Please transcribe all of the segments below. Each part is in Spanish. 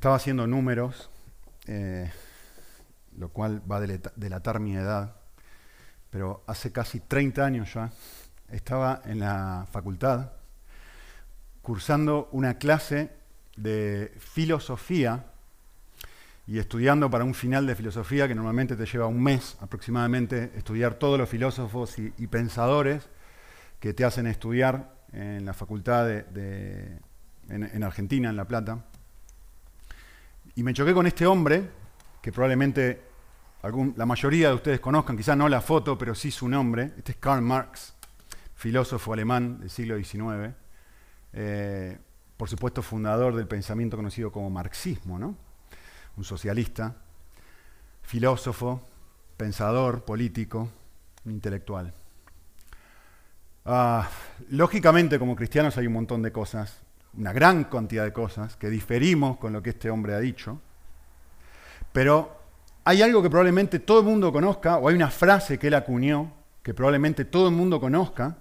Estaba haciendo números, eh, lo cual va a delatar mi edad, pero hace casi 30 años ya estaba en la facultad cursando una clase de filosofía y estudiando para un final de filosofía que normalmente te lleva un mes aproximadamente, estudiar todos los filósofos y, pensadores que te hacen estudiar en la facultad de, en, Argentina, en La Plata. Y me choqué con este hombre, que probablemente la mayoría de ustedes conozcan, quizás no la foto, pero sí su nombre. Este es Karl Marx, filósofo alemán del siglo XIX. Eh, por supuesto, fundador del pensamiento conocido como marxismo, ¿no? un socialista, filósofo, pensador, político, intelectual. Ah, lógicamente, como cristianos hay un montón de cosas, una gran cantidad de cosas, que diferimos con lo que este hombre ha dicho, pero hay algo que probablemente todo el mundo conozca, o hay una frase que él acuñó, que probablemente todo el mundo conozca,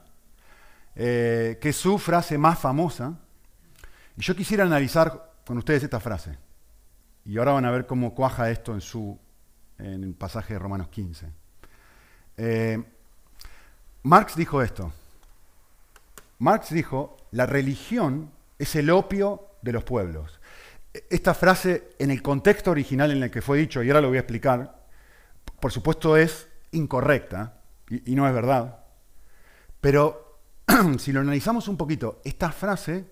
eh, que es su frase más famosa, y yo quisiera analizar con ustedes esta frase. Y ahora van a ver cómo cuaja esto en, su, en el pasaje de Romanos 15. Eh, Marx dijo esto. Marx dijo, la religión es el opio de los pueblos. Esta frase, en el contexto original en el que fue dicho, y ahora lo voy a explicar, por supuesto es incorrecta y, no es verdad. Pero si lo analizamos un poquito, esta frase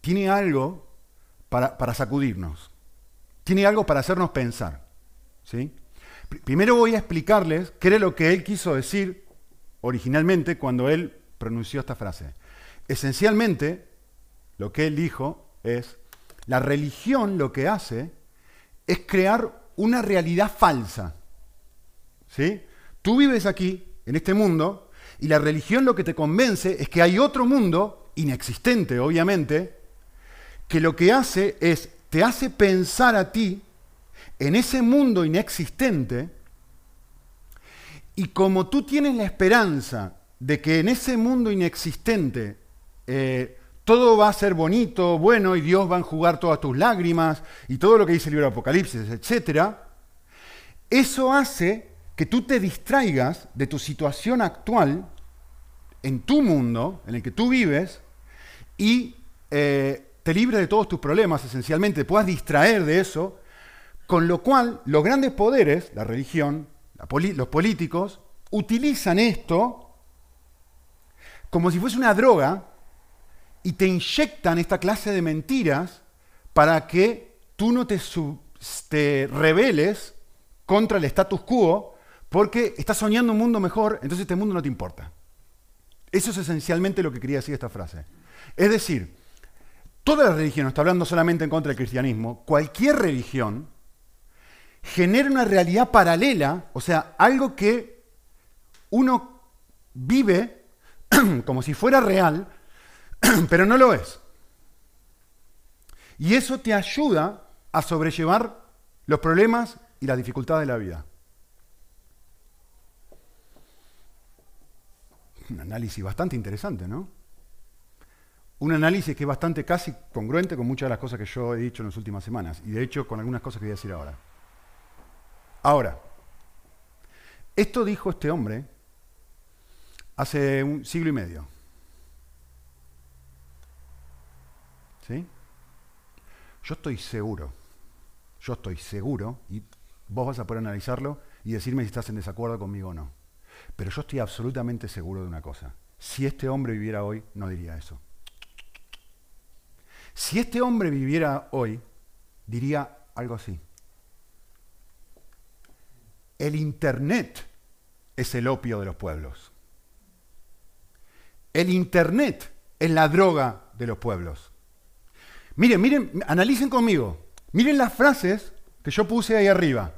tiene algo para, sacudirnos. Tiene algo para hacernos pensar. ¿sí? Primero voy a explicarles qué era lo que él quiso decir originalmente cuando él pronunció esta frase. Esencialmente, lo que él dijo es, la religión lo que hace es crear una realidad falsa. ¿Sí? Tú vives aquí, en este mundo, y la religión lo que te convence es que hay otro mundo, inexistente obviamente, que lo que hace es, te hace pensar a ti en ese mundo inexistente, y como tú tienes la esperanza de que en ese mundo inexistente eh, todo va a ser bonito, bueno, y Dios va a enjugar todas tus lágrimas, y todo lo que dice el libro de Apocalipsis, etc., eso hace que tú te distraigas de tu situación actual en tu mundo, en el que tú vives, y eh, te libre de todos tus problemas, esencialmente, te puedas distraer de eso, con lo cual los grandes poderes, la religión, los políticos, utilizan esto como si fuese una droga y te inyectan esta clase de mentiras para que tú no te, te rebeles contra el status quo porque estás soñando un mundo mejor, entonces este mundo no te importa. Eso es esencialmente lo que quería decir esta frase. Es decir, toda la religión, no está hablando solamente en contra del cristianismo, cualquier religión genera una realidad paralela, o sea, algo que uno vive como si fuera real, pero no lo es. Y eso te ayuda a sobrellevar los problemas y las dificultades de la vida. Un análisis bastante interesante, ¿no? un análisis que es bastante casi congruente con muchas de las cosas que yo he dicho en las últimas semanas, y de hecho con algunas cosas que voy a decir ahora. Ahora, esto dijo este hombre hace un siglo y medio. ¿Sí? Yo estoy seguro, yo estoy seguro, y vos vas a poder analizarlo y decirme si estás en desacuerdo conmigo o no. Pero yo estoy absolutamente seguro de una cosa. Si este hombre viviera hoy, no diría eso. Si este hombre viviera hoy, diría algo así. El Internet es el opio de los pueblos. El Internet es la droga de los pueblos. Miren, miren, analicen conmigo. Miren las frases que yo puse ahí arriba.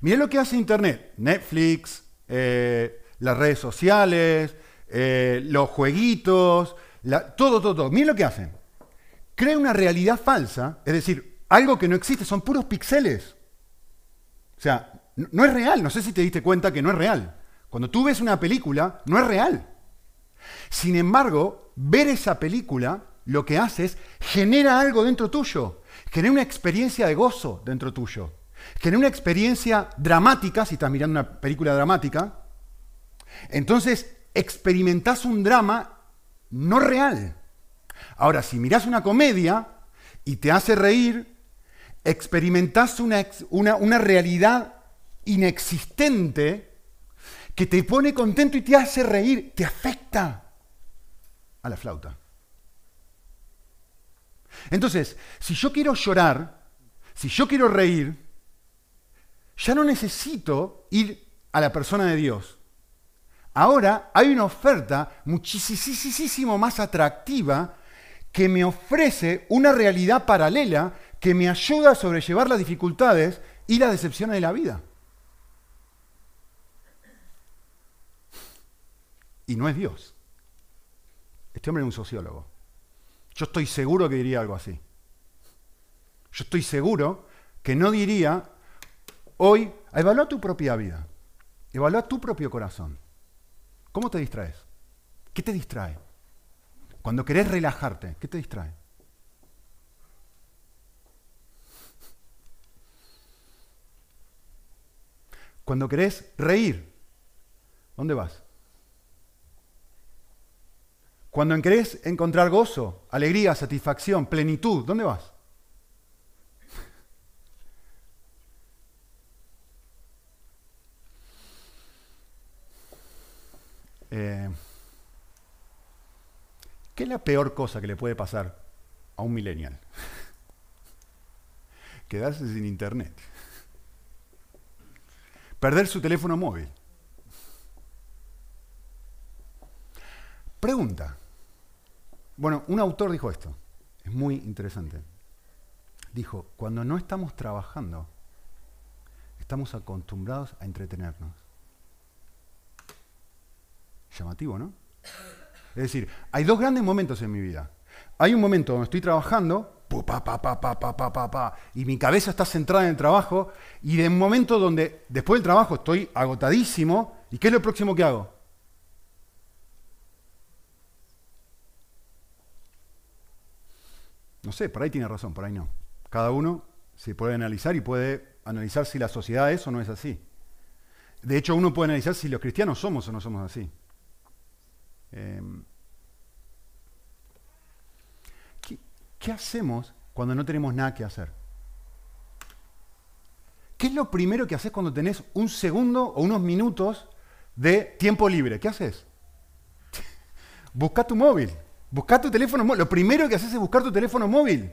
Miren lo que hace Internet. Netflix, eh, las redes sociales, eh, los jueguitos, todo, todo, todo. Miren lo que hacen crea una realidad falsa, es decir, algo que no existe, son puros píxeles. O sea, no es real, no sé si te diste cuenta que no es real. Cuando tú ves una película, no es real. Sin embargo, ver esa película lo que hace es genera algo dentro tuyo, Genera una experiencia de gozo dentro tuyo. Genera una experiencia dramática, si estás mirando una película dramática. Entonces experimentás un drama no real. Ahora, si mirás una comedia y te hace reír, experimentás una, una, una realidad inexistente que te pone contento y te hace reír, te afecta a la flauta. Entonces, si yo quiero llorar, si yo quiero reír, ya no necesito ir a la persona de Dios. Ahora hay una oferta muchísimo más atractiva que me ofrece una realidad paralela que me ayuda a sobrellevar las dificultades y las decepciones de la vida. Y no es Dios. Este hombre es un sociólogo. Yo estoy seguro que diría algo así. Yo estoy seguro que no diría, hoy, evalúa tu propia vida, evalúa tu propio corazón. ¿Cómo te distraes? ¿Qué te distrae? Cuando querés relajarte, ¿qué te distrae? Cuando querés reír, ¿dónde vas? Cuando querés encontrar gozo, alegría, satisfacción, plenitud, ¿dónde vas? Eh, ¿Qué es la peor cosa que le puede pasar a un millennial? Quedarse sin internet. Perder su teléfono móvil. Pregunta. Bueno, un autor dijo esto, es muy interesante. Dijo, cuando no estamos trabajando, estamos acostumbrados a entretenernos. Llamativo, ¿no? Es decir, hay dos grandes momentos en mi vida. Hay un momento donde estoy trabajando, y mi cabeza está centrada en el trabajo, y de un momento donde después del trabajo estoy agotadísimo, ¿y qué es lo próximo que hago? No sé, por ahí tiene razón, por ahí no. Cada uno se puede analizar y puede analizar si la sociedad es o no es así. De hecho, uno puede analizar si los cristianos somos o no somos así. Em, ¿qué, ¿Qué hacemos cuando no tenemos nada que hacer? ¿Qué es lo primero que haces cuando tenés un segundo o unos minutos de tiempo libre? ¿Qué haces? Busca tu móvil. Busca tu teléfono móvil. Lo primero que haces es buscar tu teléfono móvil.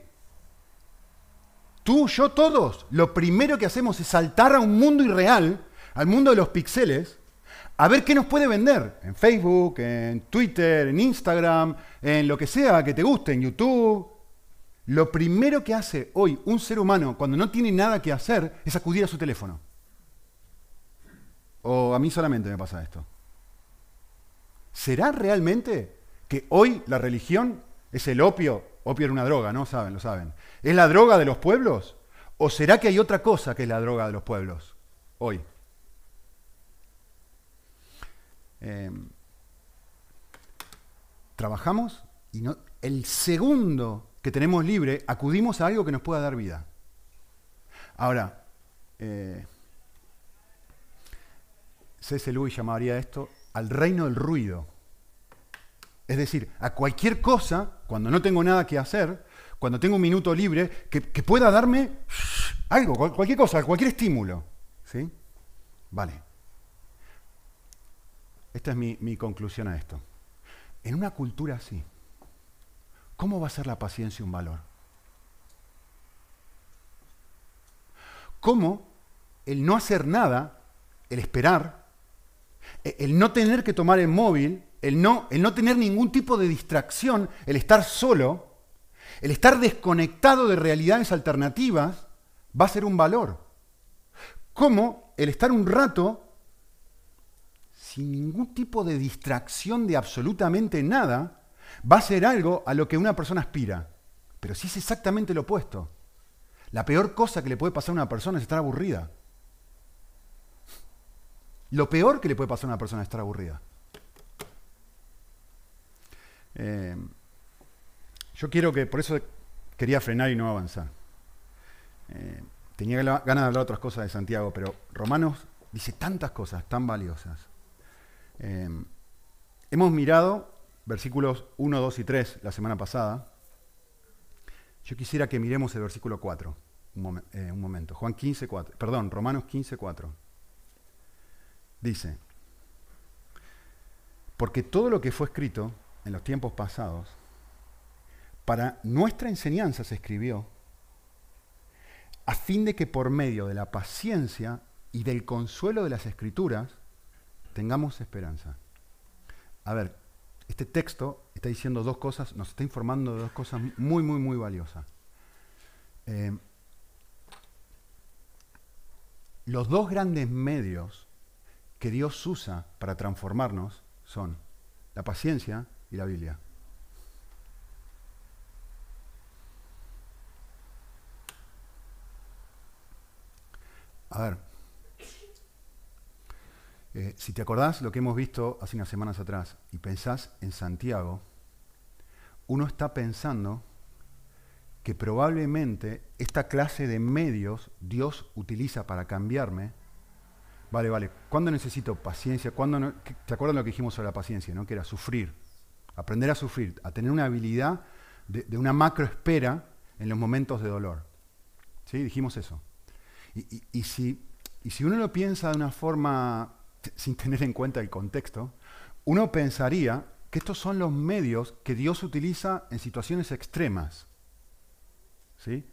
Tú, yo, todos. Lo primero que hacemos es saltar a un mundo irreal, al mundo de los píxeles, a ver qué nos puede vender. En Facebook, en Twitter, en Instagram, en lo que sea que te guste, en YouTube. Lo primero que hace hoy un ser humano cuando no tiene nada que hacer es acudir a su teléfono. O a mí solamente me pasa esto. ¿Será realmente que hoy la religión es el opio, opio era una droga, ¿no? Saben, lo saben. ¿Es la droga de los pueblos? ¿O será que hay otra cosa que es la droga de los pueblos hoy? Em, trabajamos y el segundo que tenemos libre acudimos a algo que nos pueda dar vida. Ahora, eh, C.S. Llamaría esto al reino del ruido. Es decir, a cualquier cosa, cuando no tengo nada que hacer, cuando tengo un minuto libre, que, pueda darme algo, cualquier cosa, cualquier estímulo. ¿Sí? Vale. Esta es mi, mi conclusión a esto. En una cultura así, ¿cómo va a ser la paciencia un valor? ¿Cómo el no hacer nada, el esperar, el no tener que tomar el móvil, el no, el no tener ningún tipo de distracción, el estar solo, el estar desconectado de realidades alternativas, va a ser un valor. Como el estar un rato sin ningún tipo de distracción de absolutamente nada, va a ser algo a lo que una persona aspira. Pero si es exactamente lo opuesto. La peor cosa que le puede pasar a una persona es estar aburrida. Lo peor que le puede pasar a una persona es estar aburrida. Eh, yo quiero que, por eso quería frenar y no avanzar. Eh, tenía ganas de hablar otras cosas de Santiago, pero Romanos dice tantas cosas tan valiosas. Eh, hemos mirado versículos 1, 2 y 3 la semana pasada. Yo quisiera que miremos el versículo 4, un, un momento. Juan 15, 4, perdón, Romanos 15, 4. Dice, porque todo lo que fue escrito en los tiempos pasados, para nuestra enseñanza se escribió, a fin de que por medio de la paciencia y del consuelo de las escrituras tengamos esperanza. A ver, este texto está diciendo dos cosas, nos está informando de dos cosas muy, muy, muy valiosas. Eh, los dos grandes medios que Dios usa para transformarnos son la paciencia y la Biblia. A ver, eh, si te acordás lo que hemos visto hace unas semanas atrás y pensás en Santiago, uno está pensando que probablemente esta clase de medios Dios utiliza para cambiarme Vale, vale. ¿Cuándo necesito paciencia? ¿Cuándo ¿Te acuerdas lo que dijimos sobre la paciencia? ¿no? Que era sufrir. Aprender a sufrir, a tener una habilidad de, una macro espera en los momentos de dolor. ¿Sí? Dijimos eso. Y, si, y si uno lo piensa de una forma sin tener en cuenta el contexto, uno pensaría que estos son los medios que Dios utiliza en situaciones extremas. ¿Sí?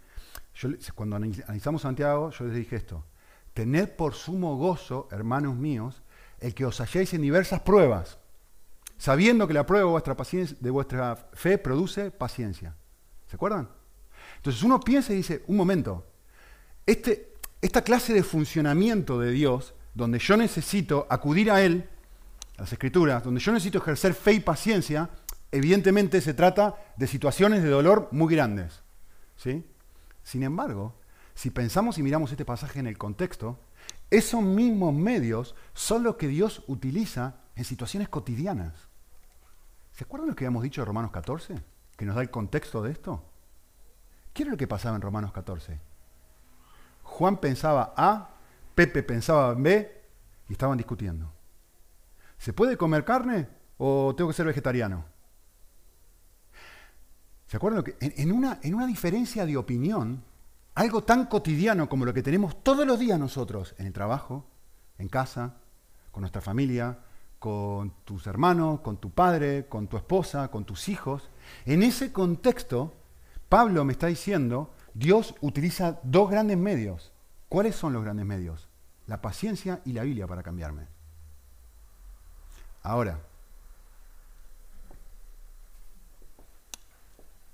cuando analizamos Santiago, yo les dije esto. Tened por sumo gozo, hermanos míos, el que os halléis en diversas pruebas, sabiendo que la prueba de vuestra, fe produce paciencia. ¿Se acuerdan? Entonces uno piensa y dice, un momento, este, esta clase de funcionamiento de Dios, donde yo necesito acudir a Él, a las Escrituras, donde yo necesito ejercer fe y paciencia, evidentemente se trata de situaciones de dolor muy grandes. ¿sí? Sin embargo, si pensamos y miramos este pasaje en el contexto, esos mismos medios son los que Dios utiliza en situaciones cotidianas. ¿Se acuerdan lo que habíamos dicho en Romanos 14? Que nos da el contexto de esto. ¿Qué era lo que pasaba en Romanos 14? Juan pensaba A, Pepe pensaba B y estaban discutiendo. ¿Se puede comer carne o tengo que ser vegetariano? ¿Se acuerdan que? En, una, en una diferencia de opinión, algo tan cotidiano como lo que tenemos todos los días nosotros, en el trabajo, en casa, con nuestra familia, con tus hermanos, con tu padre, con tu esposa, con tus hijos. En ese contexto, Pablo me está diciendo, Dios utiliza dos grandes medios. ¿Cuáles son los grandes medios? La paciencia y la Biblia para cambiarme. Ahora,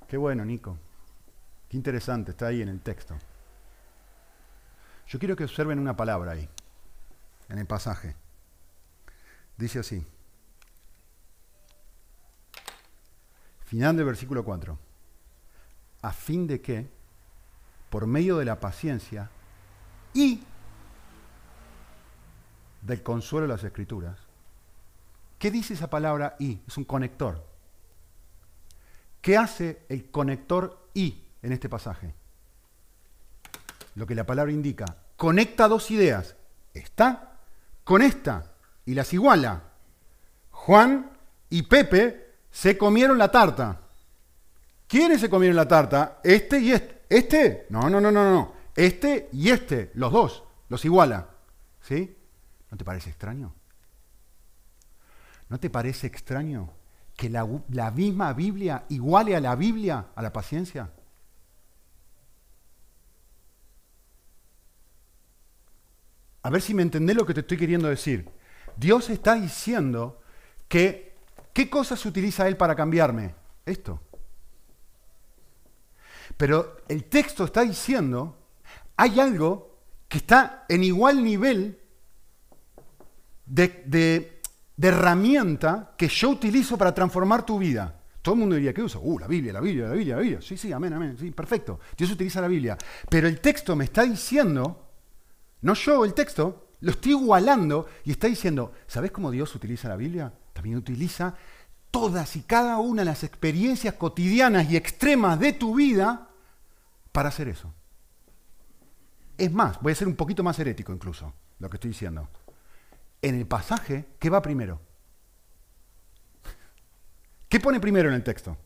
qué bueno, Nico interesante, está ahí en el texto. Yo quiero que observen una palabra ahí, en el pasaje. Dice así. Final del versículo 4. A fin de que, por medio de la paciencia y del consuelo de las escrituras, ¿qué dice esa palabra y? Es un conector. ¿Qué hace el conector y? en este pasaje. Lo que la palabra indica, conecta dos ideas, esta con esta, y las iguala. Juan y Pepe se comieron la tarta. ¿Quiénes se comieron la tarta? Este y este. ¿Este? No, no, no, no, no. Este y este, los dos, los iguala. ¿Sí? ¿No te parece extraño? ¿No te parece extraño que la, la misma Biblia iguale a la Biblia a la paciencia? A ver si me entendés lo que te estoy queriendo decir. Dios está diciendo que, ¿qué cosas utiliza Él para cambiarme? Esto. Pero el texto está diciendo, hay algo que está en igual nivel de, herramienta que yo utilizo para transformar tu vida. Todo el mundo diría, ¿qué uso? Uh, la Biblia, la Biblia, la Biblia, la Biblia. Sí, sí, amén, amén. Sí, perfecto. Dios utiliza la Biblia. Pero el texto me está diciendo no yo, el texto, lo estoy igualando y está diciendo, ¿sabes cómo Dios utiliza la Biblia? También utiliza todas y cada una de las experiencias cotidianas y extremas de tu vida para hacer eso. Es más, voy a ser un poquito más herético incluso, lo que estoy diciendo. En el pasaje, ¿qué va primero? ¿Qué pone primero en el texto?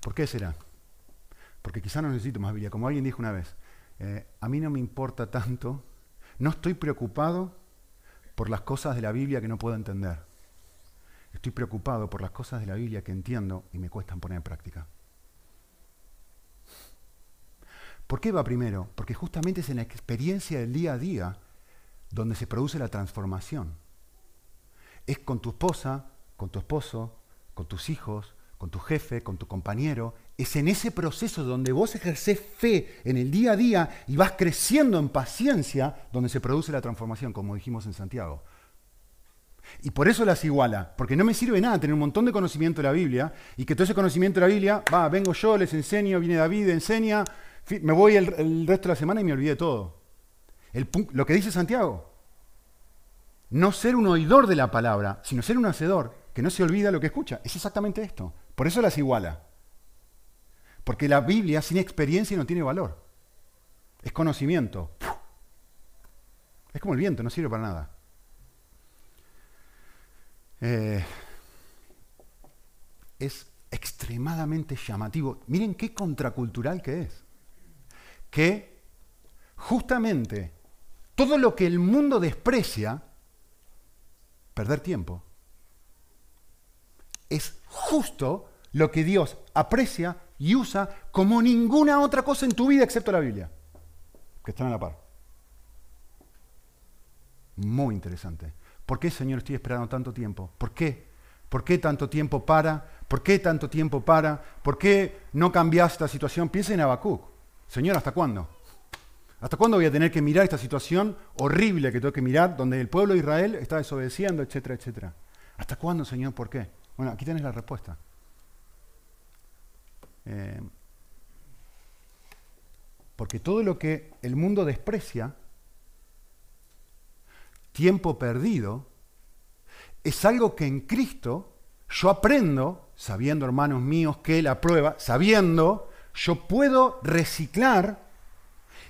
¿Por qué será? Porque quizá no necesito más Biblia. Como alguien dijo una vez, eh, a mí no me importa tanto, no estoy preocupado por las cosas de la Biblia que no puedo entender. Estoy preocupado por las cosas de la Biblia que entiendo y me cuestan poner en práctica. ¿Por qué va primero? Porque justamente es en la experiencia del día a día donde se produce la transformación. Es con tu esposa, con tu esposo, con tus hijos, con tu jefe, con tu compañero. Es en ese proceso donde vos ejercés fe en el día a día y vas creciendo en paciencia donde se produce la transformación, como dijimos en Santiago. Y por eso las iguala, porque no me sirve nada tener un montón de conocimiento de la Biblia y que todo ese conocimiento de la Biblia, va, vengo yo, les enseño, viene David, enseña, me voy el, resto de la semana y me olvidé todo. lo que dice Santiago, no ser un oidor de la palabra, sino ser un hacedor, que no se olvida lo que escucha. Es exactamente esto. Por eso las iguala. Porque la Biblia sin experiencia no tiene valor. Es conocimiento. Es como el viento, no sirve para nada. Eh, es extremadamente llamativo. Miren qué contracultural que es. Que justamente todo lo que el mundo desprecia, perder tiempo, es justo lo que Dios aprecia y usa como ninguna otra cosa en tu vida excepto la Biblia, que están a la par. Muy interesante. ¿Por qué, Señor, estoy esperando tanto tiempo? ¿Por qué? ¿Por qué tanto tiempo para? ¿Por qué tanto tiempo para? ¿Por qué no cambiaste la situación? Piensa en Habacuc. Señor, ¿hasta cuándo? ¿Hasta cuándo voy a tener que mirar esta situación horrible que tengo que mirar, donde el pueblo de Israel está desobedeciendo, etcétera, etcétera? ¿Hasta cuándo, Señor? ¿Por qué? Bueno, aquí tienes la respuesta. Eh, porque todo lo que el mundo desprecia, tiempo perdido, es algo que en Cristo yo aprendo, sabiendo, hermanos míos, que la prueba, sabiendo, yo puedo reciclar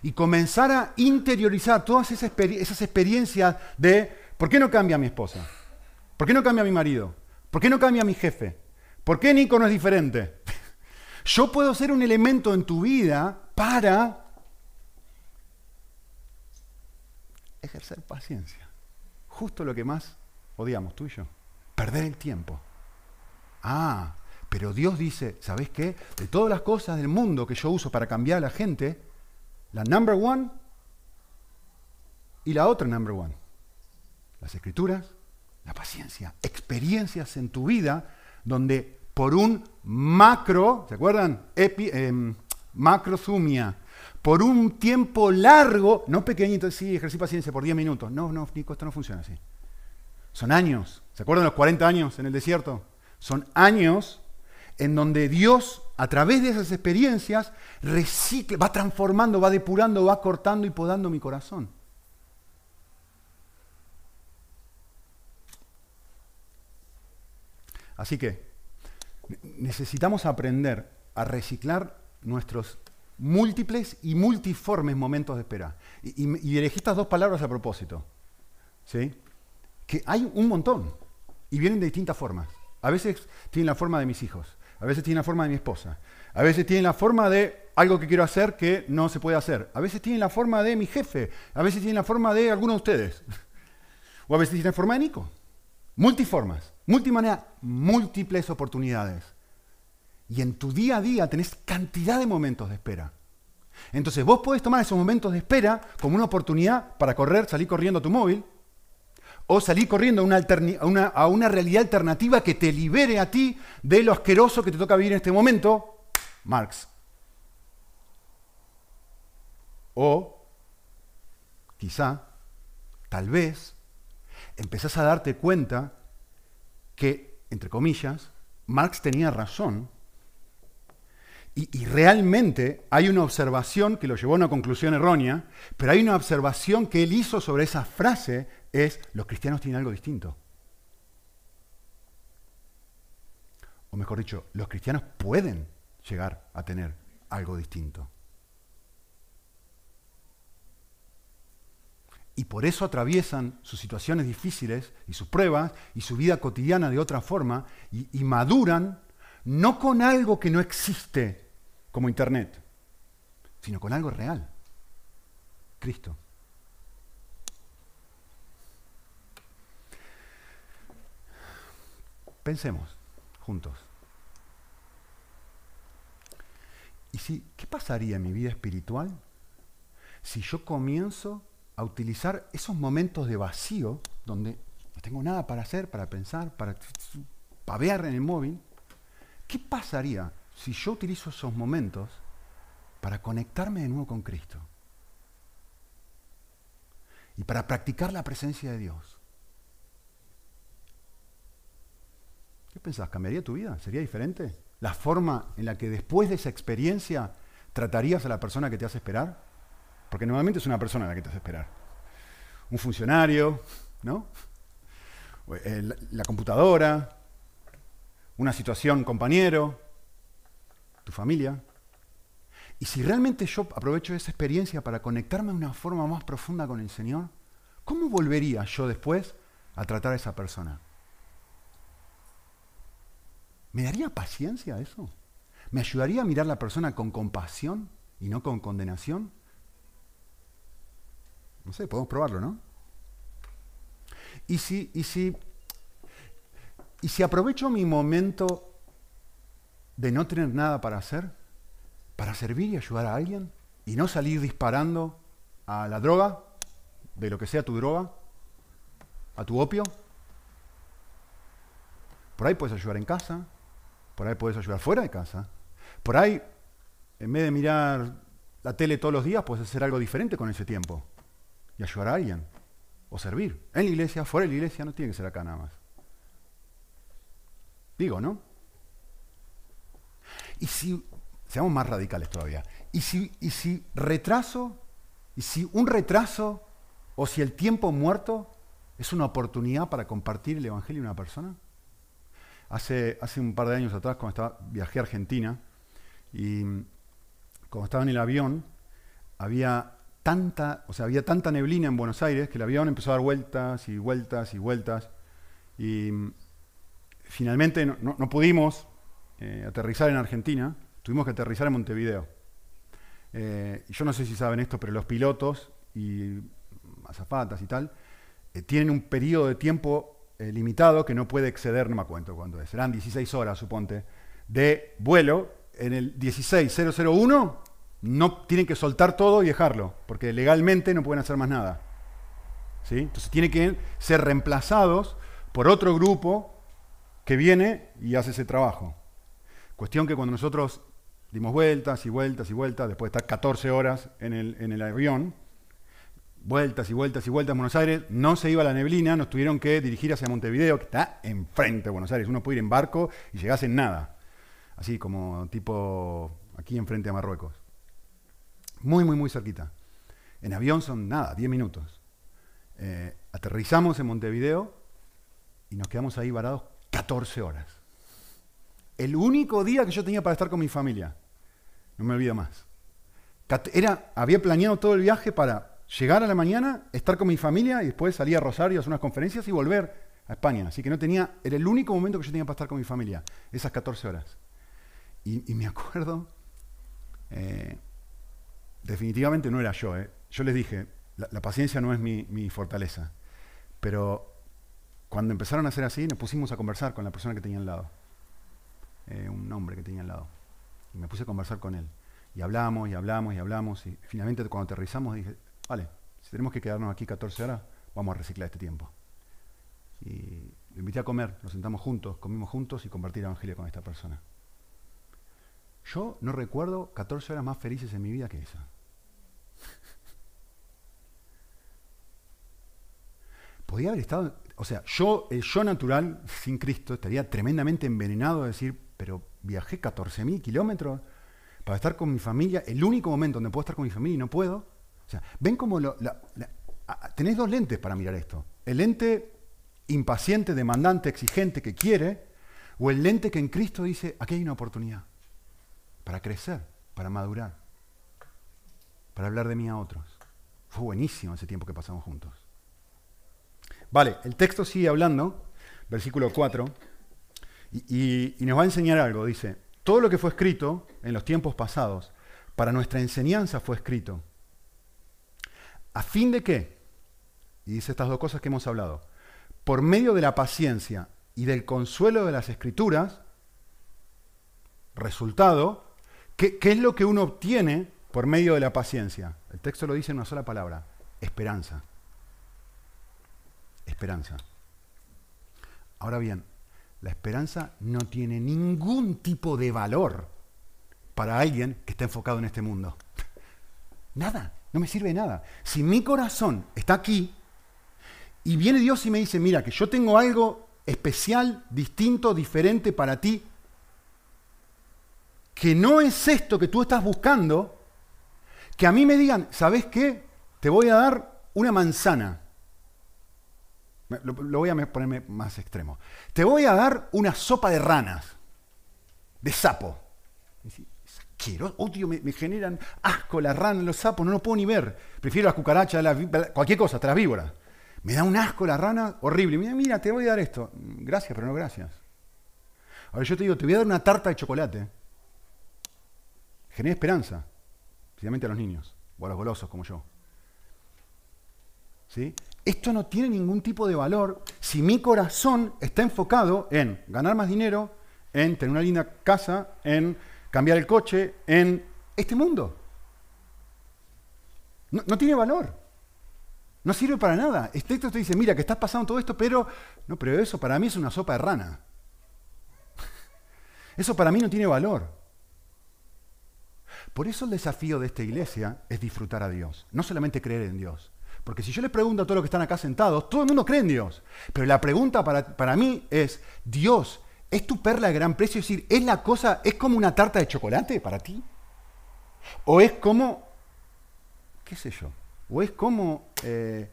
y comenzar a interiorizar todas esas, esas experiencias de, ¿por qué no cambia mi esposa? ¿Por qué no cambia mi marido? ¿Por qué no cambia mi jefe? ¿Por qué Nico no es diferente? Yo puedo ser un elemento en tu vida para ejercer paciencia justo lo que más odiamos, tú y yo. Perder el tiempo. Ah, pero Dios dice, ¿sabes qué? De todas las cosas del mundo que yo uso para cambiar a la gente, la number one y la otra number one. Las escrituras, la paciencia, experiencias en tu vida donde por un macro, ¿se acuerdan? Epi, eh, macrozumia, por un tiempo largo, no pequeñito, sí, ejercí paciencia por 10 minutos. No, no, Nico, esto no funciona así. Son años. ¿Se acuerdan los 40 años en el desierto? Son años en donde Dios, a través de esas experiencias, recicla, va transformando, va depurando, va cortando y podando mi corazón. Así que necesitamos aprender a reciclar nuestros múltiples y multiformes momentos de espera. Y, elegí estas dos palabras a propósito. ¿sí? Que hay un montón y vienen de distintas formas. A veces tienen la forma de mis hijos, a veces tienen la forma de mi esposa, a veces tienen la forma de algo que quiero hacer que no se puede hacer, a veces tienen la forma de mi jefe, a veces tienen la forma de alguno de ustedes, o a veces tienen la forma de Nico. Multiformas, multimanera, múltiples oportunidades. Y en tu día a día tenés cantidad de momentos de espera. Entonces vos podés tomar esos momentos de espera como una oportunidad para correr, salir corriendo a tu móvil, o salir corriendo a una, a una, realidad alternativa que te libere a ti de lo asqueroso que te toca vivir en este momento, Marx. O quizá, tal vez, empezás a darte cuenta que, entre comillas, Marx tenía razón y, realmente hay una observación que lo llevó a una conclusión errónea, pero hay una observación que él hizo sobre esa frase, es los cristianos tienen algo distinto. O mejor dicho, los cristianos pueden llegar a tener algo distinto. Y por eso atraviesan sus situaciones difíciles y sus pruebas y su vida cotidiana de otra forma y, maduran no con algo que no existe como Internet, sino con algo real, Cristo. Pensemos juntos. ¿Y si, qué pasaría en mi vida espiritual si yo comienzo a utilizar esos momentos de vacío, donde no tengo nada para hacer, para pensar, para pavear en el móvil? ¿Qué pasaría si yo utilizo esos momentos para conectarme de nuevo con Cristo? Y para practicar la presencia de Dios. ¿Qué pensás? ¿Cambiaría tu vida? ¿Sería diferente? ¿La forma en la que después de esa experiencia tratarías a la persona que te hace esperar? Porque normalmente es una persona la que te hace esperar. Un funcionario, ¿no? Eh, la computadora, una situación, compañero, tu familia. Y si realmente yo aprovecho esa experiencia para conectarme de una forma más profunda con el Señor, ¿cómo volvería yo después a tratar a esa persona? ¿Me daría paciencia eso? ¿Me ayudaría a mirar a la persona con compasión y no con condenación? No sé, podemos probarlo, ¿no? Y si, y si, y si aprovecho mi momento de no tener nada para hacer, para servir y ayudar a alguien, y no salir disparando a la droga, de lo que sea tu droga, a tu opio, por ahí puedes ayudar en casa, por ahí puedes ayudar fuera de casa. Por ahí, en vez de mirar la tele todos los días, puedes hacer algo diferente con ese tiempo. Y ayudar a alguien. O servir. En la iglesia, fuera de la iglesia, no tiene que ser acá nada más. Digo, ¿no? Y si, seamos más radicales todavía, y si, y si retraso, y si un retraso, o si el tiempo muerto es una oportunidad para compartir el Evangelio a una persona. Hace, hace un par de años atrás, cuando estaba, viajé a Argentina, y cuando estaba en el avión, había tanta, o sea, había tanta neblina en Buenos Aires que el avión empezó a dar vueltas y vueltas y vueltas. Y finalmente no, pudimos eh, aterrizar en Argentina, tuvimos que aterrizar en Montevideo. Eh, yo no sé si saben esto, pero los pilotos y azafatas y tal eh, tienen un periodo de tiempo eh, limitado que no puede exceder, no me acuerdo cuánto es, serán 16 horas, suponte, de vuelo. En el 16001 no tienen que soltar todo y dejarlo, porque legalmente no pueden hacer más nada. ¿Sí? Entonces tienen que ser reemplazados por otro grupo que viene y hace ese trabajo. Cuestión que cuando nosotros dimos vueltas y vueltas y vueltas, después de estar 14 horas en el, en avión, vueltas y vueltas y vueltas a Buenos Aires, no se iba la neblina, nos tuvieron que dirigir hacia Montevideo, que está enfrente de Buenos Aires. Uno puede ir en barco y llegase en nada. Así como tipo aquí enfrente a Marruecos. Muy, muy, muy cerquita. En avión son nada, 10 minutos. Eh, aterrizamos en Montevideo y nos quedamos ahí varados 14 horas. El único día que yo tenía para estar con mi familia. No me olvido más. Era, había planeado todo el viaje para llegar a la mañana, estar con mi familia y después salir a Rosario a hacer unas conferencias y volver a España. Así que no tenía, era el único momento que yo tenía para estar con mi familia, esas 14 horas. Y, me acuerdo, eh, definitivamente no era yo. Eh. Yo les dije, la, paciencia no es mi, fortaleza. Pero cuando empezaron a hacer así, nos pusimos a conversar con la persona que tenía al lado. Eh, un hombre que tenía al lado. Y me puse a conversar con él. Y hablamos y hablamos y hablamos. Y finalmente cuando aterrizamos dije, vale, si tenemos que quedarnos aquí 14 horas, vamos a reciclar este tiempo. Y lo invité a comer, nos sentamos juntos, comimos juntos y compartir el Evangelio con esta persona. Yo no recuerdo 14 horas más felices en mi vida que esa. Podía haber estado, o sea, yo, el yo natural, sin Cristo, estaría tremendamente envenenado de decir, pero viajé 14.000 kilómetros para estar con mi familia, el único momento donde puedo estar con mi familia y no puedo. O sea, ven como lo, tenés dos lentes para mirar esto. El lente impaciente, demandante, exigente que quiere, o el lente que en Cristo dice, aquí hay una oportunidad. para crecer, para madurar, para hablar de mí a otros. Fue buenísimo ese tiempo que pasamos juntos. Vale, el texto sigue hablando, versículo 4, y, nos va a enseñar algo. Dice, todo lo que fue escrito en los tiempos pasados, para nuestra enseñanza fue escrito. ¿A fin de qué? Y dice estas dos cosas que hemos hablado. Por medio de la paciencia y del consuelo de las escrituras, resultado, ¿qué, ¿qué, es lo que uno obtiene por medio de la paciencia? El texto lo dice en una sola palabra, esperanza. Esperanza. Ahora bien, la esperanza no tiene ningún tipo de valor para alguien que está enfocado en este mundo. Nada, no me sirve de nada. Si mi corazón está aquí y viene Dios y me dice, mira, que yo tengo algo especial, distinto, diferente para ti, que no es esto que tú estás buscando, que a mí me digan, ¿sabes qué? Te voy a dar una manzana. Lo, voy a ponerme más extremo. Te voy a dar una sopa de ranas, de sapo. Quiero, odio, me, generan asco las ranas, los sapos, no lo puedo ni ver. Prefiero las cucarachas, cualquier cosa, hasta las víboras. Me da un asco la rana horrible. Mira, mira, te voy a dar esto. Gracias, pero no gracias. Ahora yo te digo, te voy a dar una tarta de chocolate. Genera esperanza, especialmente a los niños, o a los golosos como yo. ¿Sí? Esto no tiene ningún tipo de valor si mi corazón está enfocado en ganar más dinero, en tener una linda casa, en cambiar el coche, en este mundo. No, tiene valor. No sirve para nada. Este texto te dice, mira, que estás pasando todo esto, pero... No, pero eso para mí es una sopa de rana. Eso para mí no tiene valor. Por eso el desafío de esta iglesia es disfrutar a Dios, no solamente creer en Dios. Porque si yo les pregunto a todos los que están acá sentados, todo el mundo cree en Dios. Pero la pregunta para, para mí es, Dios, ¿es tu perla de gran precio? Es decir, ¿es la cosa, es como una tarta de chocolate para ti? ¿O es como, qué sé yo, o es como eh,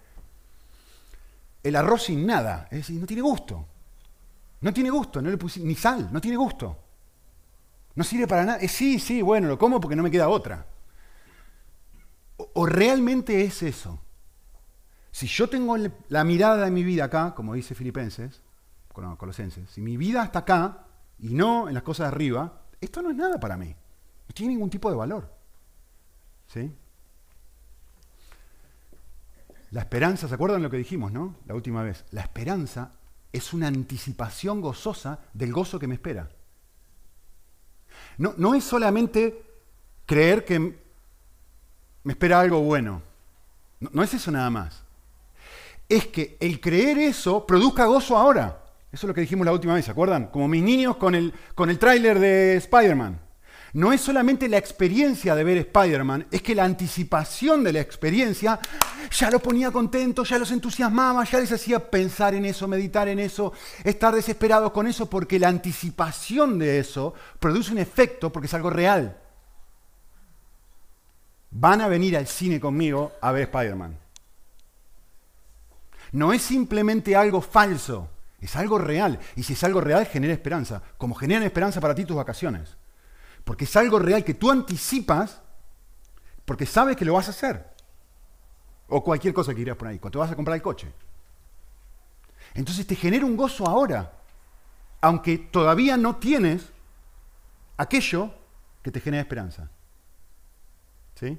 el arroz sin nada? Es decir, no tiene gusto. No tiene gusto, no le puse ni sal, no tiene gusto. No sirve para nada. Sí, sí, bueno, lo como porque no me queda otra. o realmente es eso. Si yo tengo la mirada de mi vida acá, como dice Filipenses, Colosenses, si mi vida está acá y no en las cosas de arriba, esto no es nada para mí. No tiene ningún tipo de valor. ¿Sí? La esperanza, ¿se acuerdan lo que dijimos, no? La última vez. La esperanza es una anticipación gozosa del gozo que me espera. No, no es solamente creer que me espera algo bueno. no es eso nada más es que el creer eso produzca gozo ahora. Eso es lo que dijimos la última vez, ¿se acuerdan? Como mis niños con el, con el tráiler de Spider-Man. No es solamente la experiencia de ver Spider-Man, es que la anticipación de la experiencia ya los ponía contentos, ya los entusiasmaba, ya les hacía pensar en eso, meditar en eso, estar desesperados con eso, porque la anticipación de eso produce un efecto porque es algo real. Van a venir al cine conmigo a ver Spider-Man no es simplemente algo falso, es algo real. Y si es algo real, genera esperanza, como generan esperanza para ti tus vacaciones. Porque es algo real que tú anticipas porque sabes que lo vas a hacer. O cualquier cosa que irás por ahí, cuando vas a comprar el coche. Entonces te genera un gozo ahora, aunque todavía no tienes aquello que te genera esperanza. ¿Sí?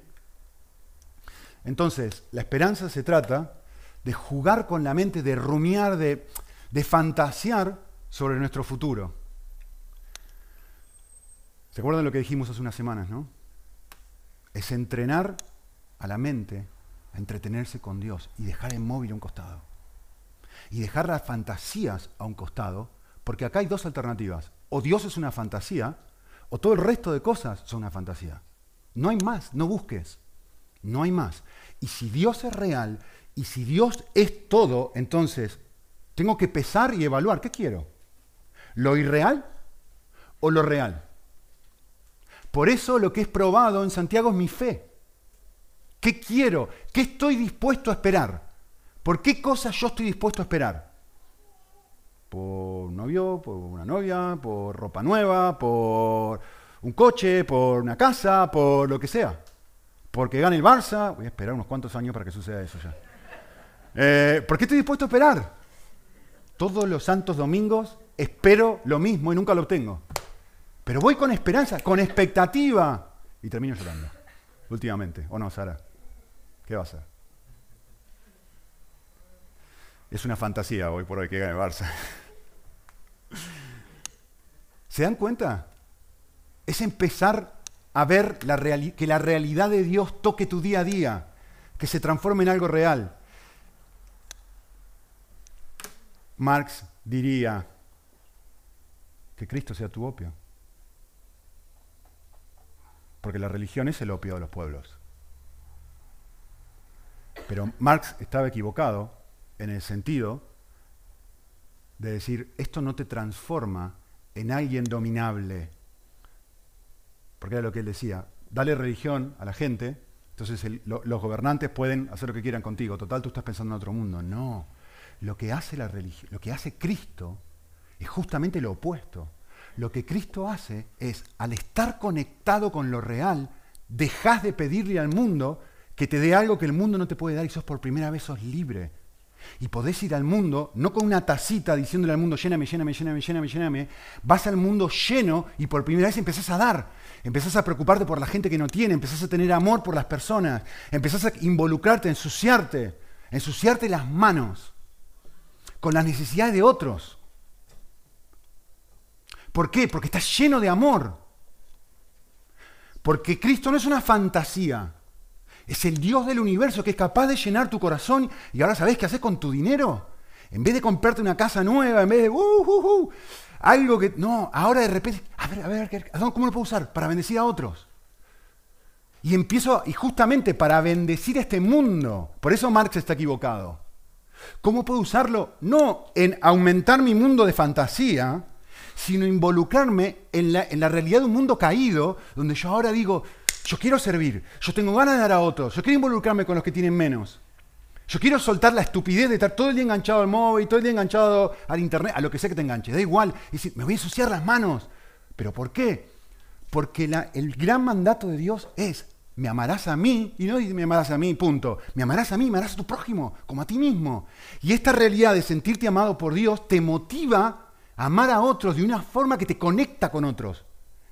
Entonces, la esperanza se trata de jugar con la mente, de rumiar, de, de fantasear sobre nuestro futuro. ¿Se acuerdan lo que dijimos hace unas semanas, no? Es entrenar a la mente a entretenerse con Dios y dejar el móvil a un costado. Y dejar las fantasías a un costado, porque acá hay dos alternativas. O Dios es una fantasía, o todo el resto de cosas son una fantasía. No hay más, no busques. No hay más. Y si Dios es real y si Dios es todo, entonces tengo que pesar y evaluar. ¿Qué quiero? ¿Lo irreal o lo real? Por eso lo que es probado en Santiago es mi fe. ¿Qué quiero? ¿Qué estoy dispuesto a esperar? ¿Por qué cosas yo estoy dispuesto a esperar? ¿Por un novio? ¿Por una novia? ¿Por ropa nueva? ¿Por un coche, por una casa, por lo que sea. Porque gane el Barça, voy a esperar unos cuantos años para que suceda eso ya. Eh, ¿Por qué estoy dispuesto a esperar? Todos los santos domingos espero lo mismo y nunca lo obtengo. Pero voy con esperanza, con expectativa. Y termino llorando, últimamente. ¿O no, Sara? ¿Qué va a hacer? Es una fantasía hoy por hoy que gane Barça. ¿Se dan cuenta? Es empezar a ver que la realidad de Dios toque tu día a día, que se transforme en algo real. Marx diría que Cristo sea tu opio. Porque la religión es el opio de los pueblos. Pero Marx estaba equivocado en el sentido de decir, esto no te transforma en alguien dominable. Porque era lo que él decía, dale religión a la gente, entonces los gobernantes pueden hacer lo que quieran contigo. Total, tú estás pensando en otro mundo. No, lo que hace la religión, lo que hace Cristo es justamente lo opuesto. Lo que Cristo hace es, al estar conectado con lo real, dejas de pedirle al mundo que te dé algo que el mundo no te puede dar y sos por primera vez sos libre. Y podés ir al mundo, no con una tacita diciéndole al mundo, lléname, lléname, lléname, lléname, lléname. Vas al mundo lleno y por primera vez empezás a dar. Empezás a preocuparte por la gente que no tiene, empezás a tener amor por las personas, empezás a involucrarte, ensuciarte, ensuciarte las manos con las necesidades de otros. ¿Por qué? Porque estás lleno de amor. Porque Cristo no es una fantasía. Es el Dios del universo que es capaz de llenar tu corazón y ahora sabes qué haces con tu dinero. En vez de comprarte una casa nueva, en vez de uh, uh, uh, algo que. No, ahora de repente. A ver, a ver, ¿cómo lo puedo usar? Para bendecir a otros. Y empiezo, y justamente para bendecir a este mundo. Por eso Marx está equivocado. ¿Cómo puedo usarlo? No en aumentar mi mundo de fantasía, sino involucrarme en la, en la realidad de un mundo caído, donde yo ahora digo, yo quiero servir, yo tengo ganas de dar a otros, yo quiero involucrarme con los que tienen menos. Yo quiero soltar la estupidez de estar todo el día enganchado al móvil, todo el día enganchado al internet, a lo que sea que te enganche, da igual. Y decir, me voy a ensuciar las manos. ¿Pero por qué? Porque el gran mandato de Dios es, me amarás a mí, y no me amarás a mí, punto. Me amarás a mí, me amarás a tu prójimo, como a ti mismo. Y esta realidad de sentirte amado por Dios te motiva a amar a otros de una forma que te conecta con otros.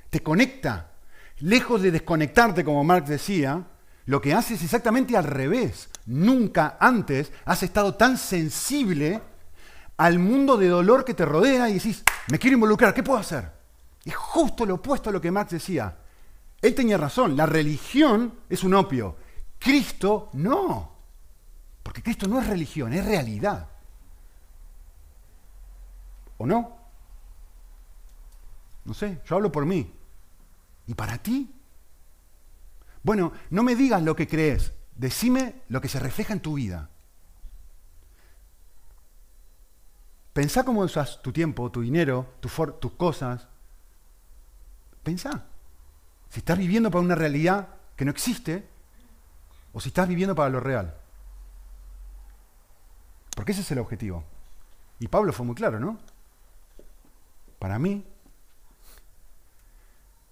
Te conecta lejos de desconectarte, como Marx decía, lo que haces es exactamente al revés. Nunca antes has estado tan sensible al mundo de dolor que te rodea y decís, me quiero involucrar, ¿qué puedo hacer? Es justo lo opuesto a lo que Marx decía. Él tenía razón, la religión es un opio, Cristo no. Porque Cristo no es religión, es realidad. ¿O no? No sé, yo hablo por mí. ¿Y para ti? Bueno, no me digas lo que crees, decime lo que se refleja en tu vida. Pensá cómo usas tu tiempo, tu dinero, tus cosas. Pensá. Si estás viviendo para una realidad que no existe o si estás viviendo para lo real. Porque ese es el objetivo. Y Pablo fue muy claro, ¿no? Para mí,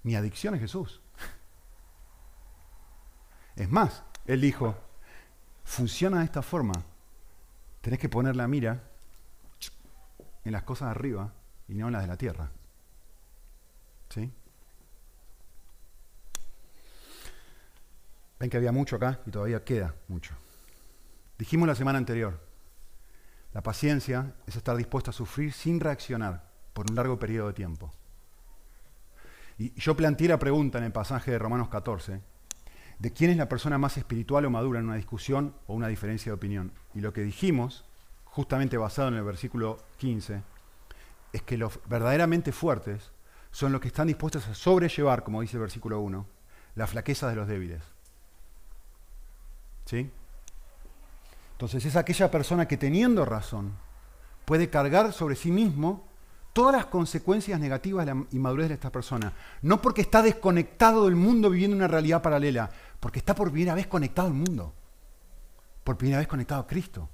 mi adicción es Jesús. Es más, él dijo, funciona de esta forma. Tenés que poner la mira en las cosas de arriba y no en las de la tierra. ¿Sí? Ven que había mucho acá y todavía queda mucho. Dijimos la semana anterior, la paciencia es estar dispuesto a sufrir sin reaccionar por un largo periodo de tiempo. Y yo planteé la pregunta en el pasaje de Romanos 14, de quién es la persona más espiritual o madura en una discusión o una diferencia de opinión. Y lo que dijimos, justamente basado en el versículo 15, es que los verdaderamente fuertes son los que están dispuestos a sobrellevar, como dice el versículo 1, la flaqueza de los débiles. Entonces es aquella persona que teniendo razón puede cargar sobre sí mismo todas las consecuencias negativas de la inmadurez de esta persona. No porque está desconectado del mundo viviendo una realidad paralela, porque está por primera vez conectado al mundo. Por primera vez conectado a Cristo.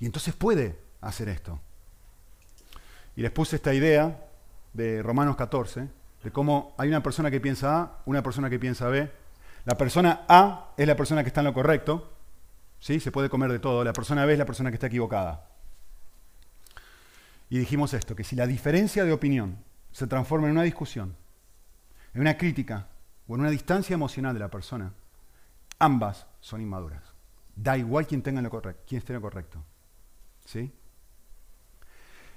Y entonces puede hacer esto. Y les puse esta idea de Romanos 14, de cómo hay una persona que piensa A, una persona que piensa B. La persona A es la persona que está en lo correcto, ¿sí? se puede comer de todo. La persona B es la persona que está equivocada. Y dijimos esto, que si la diferencia de opinión se transforma en una discusión, en una crítica o en una distancia emocional de la persona, ambas son inmaduras. Da igual quien tenga lo correcto, quien esté en lo correcto. ¿Sí?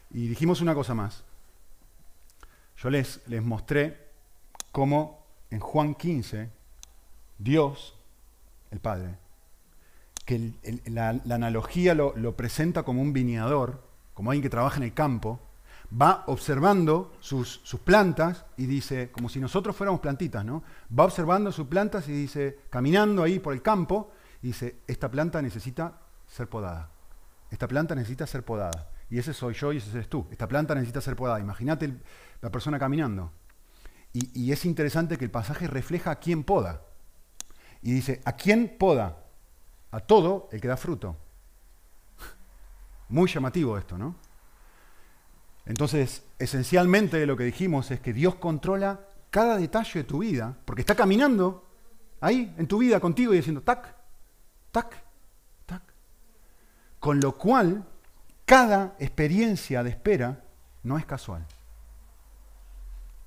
Y dijimos una cosa más. Yo les, les mostré cómo en Juan 15, Dios, el Padre, que la, analogía lo, presenta como un viñador, como alguien que trabaja en el campo, va observando sus, sus, plantas y dice, como si nosotros fuéramos plantitas, ¿no? Va observando sus plantas y dice, caminando ahí por el campo, y dice, esta planta necesita ser podada. Esta planta necesita ser podada. Y ese soy yo y ese eres tú. Esta planta necesita ser podada. Imagínate la persona caminando. Y, y, es interesante que el pasaje refleja a quién poda. Y dice, ¿a quién poda? A todo el que da fruto. Muy llamativo esto, ¿no? Entonces, esencialmente lo que dijimos es que Dios controla cada detalle de tu vida, porque está caminando ahí en tu vida contigo y diciendo, tac, tac, tac. Con lo cual, cada experiencia de espera no es casual.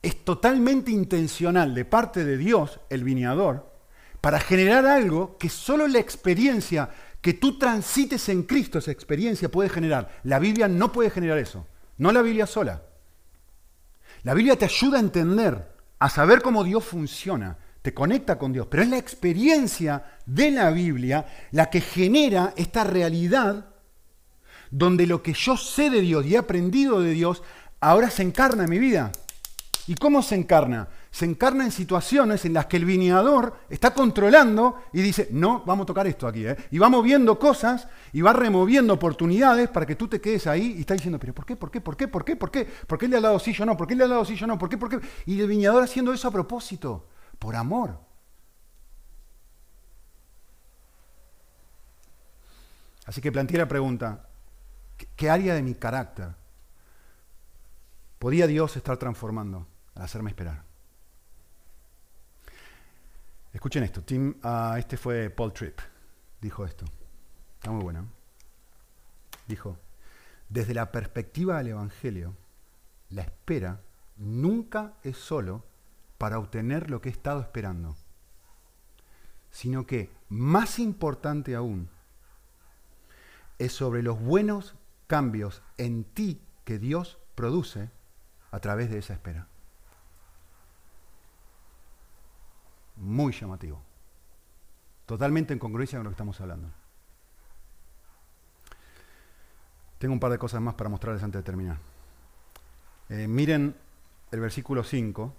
Es totalmente intencional de parte de Dios, el viñador, para generar algo que solo la experiencia que tú transites en Cristo, esa experiencia puede generar. La Biblia no puede generar eso. No la Biblia sola. La Biblia te ayuda a entender, a saber cómo Dios funciona, te conecta con Dios, pero es la experiencia de la Biblia la que genera esta realidad donde lo que yo sé de Dios y he aprendido de Dios ahora se encarna en mi vida. ¿Y cómo se encarna? Se encarna en situaciones en las que el viñador está controlando y dice, no, vamos a tocar esto aquí. ¿eh? Y va moviendo cosas y va removiendo oportunidades para que tú te quedes ahí y está diciendo, pero ¿por qué? ¿Por qué? ¿Por qué? ¿Por qué? ¿Por qué? ¿Por qué le ha dado sí yo no? ¿Por qué le ha dado sí yo no? ¿Por qué? ¿Por qué? Y el viñador haciendo eso a propósito, por amor. Así que planteé la pregunta, ¿qué área de mi carácter podía Dios estar transformando al hacerme esperar? Escuchen esto, Tim, uh, este fue Paul Tripp, dijo esto, está muy bueno. Dijo, desde la perspectiva del Evangelio, la espera nunca es solo para obtener lo que he estado esperando, sino que, más importante aún, es sobre los buenos cambios en ti que Dios produce a través de esa espera. Muy llamativo. Totalmente en congruencia con lo que estamos hablando. Tengo un par de cosas más para mostrarles antes de terminar. Eh, miren el versículo 5.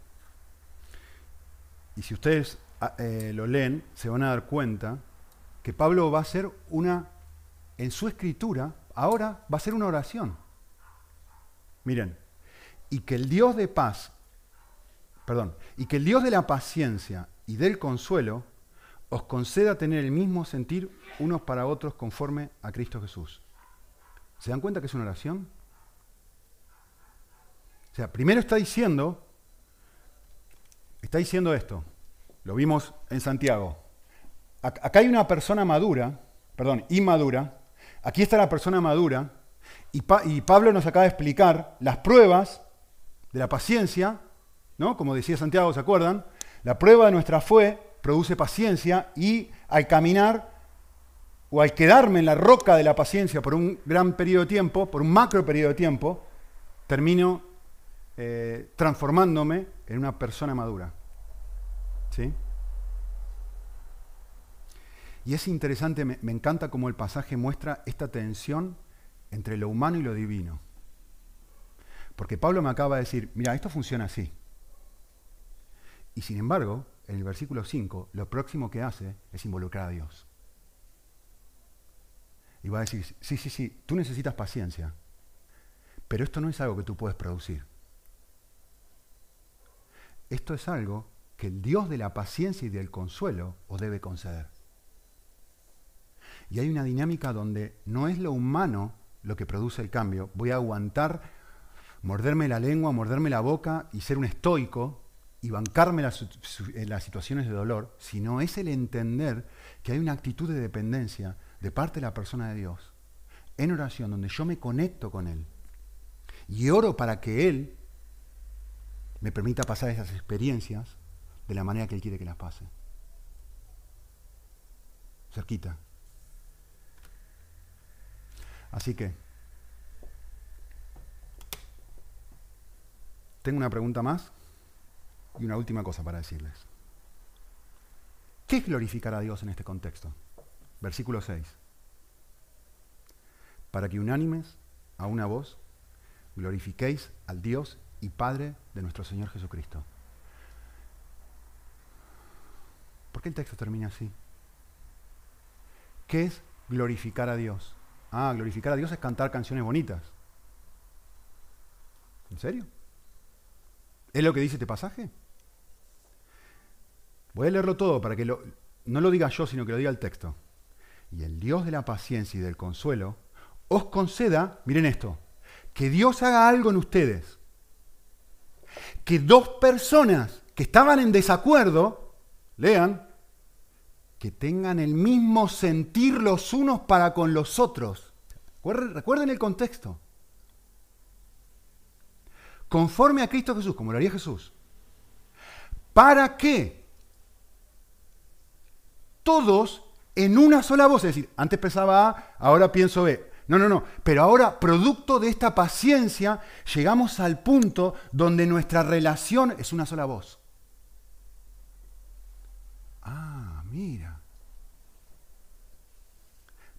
Y si ustedes ah, eh, lo leen, se van a dar cuenta que Pablo va a hacer una, en su escritura, ahora va a hacer una oración. Miren, y que el Dios de paz, perdón, y que el Dios de la paciencia y del consuelo os conceda tener el mismo sentir unos para otros conforme a Cristo Jesús. ¿Se dan cuenta que es una oración? O sea, primero está diciendo, está diciendo esto, lo vimos en Santiago. Acá hay una persona madura, perdón, inmadura, aquí está la persona madura, y, y Pablo nos acaba de explicar las pruebas de la paciencia, ¿no? Como decía Santiago, ¿se acuerdan? La prueba de nuestra fe produce paciencia y al caminar o al quedarme en la roca de la paciencia por un gran periodo de tiempo, por un macro periodo de tiempo, termino eh, transformándome en una persona madura. ¿Sí? Y es interesante, me, me encanta cómo el pasaje muestra esta tensión entre lo humano y lo divino. Porque Pablo me acaba de decir, mira, esto funciona así. Y sin embargo, en el versículo 5, lo próximo que hace es involucrar a Dios. Y va a decir, sí, sí, sí, tú necesitas paciencia, pero esto no es algo que tú puedes producir. Esto es algo que el Dios de la paciencia y del consuelo os debe conceder. Y hay una dinámica donde no es lo humano lo que produce el cambio. Voy a aguantar, morderme la lengua, morderme la boca y ser un estoico y bancarme las, las situaciones de dolor, sino es el entender que hay una actitud de dependencia de parte de la persona de Dios en oración, donde yo me conecto con Él y oro para que Él me permita pasar esas experiencias de la manera que Él quiere que las pase. Cerquita. Así que, tengo una pregunta más y una última cosa para decirles. ¿Qué es glorificar a Dios en este contexto? Versículo 6. Para que unánimes a una voz glorifiquéis al Dios y Padre de nuestro Señor Jesucristo. ¿Por qué el texto termina así? ¿Qué es glorificar a Dios? Ah, glorificar a Dios es cantar canciones bonitas. ¿En serio? ¿Es lo que dice este pasaje? Voy a leerlo todo para que no lo diga yo, sino que lo diga el texto. Y el Dios de la paciencia y del consuelo os conceda, miren esto, que Dios haga algo en ustedes. Que dos personas que estaban en desacuerdo, lean, que tengan el mismo sentir los unos para con los otros. Recuerden el contexto. Conforme a Cristo Jesús, como lo haría Jesús. ¿Para qué? Todos en una sola voz. Es decir, antes pensaba A, ahora pienso B. No, no, no. Pero ahora, producto de esta paciencia, llegamos al punto donde nuestra relación es una sola voz. Ah, mira.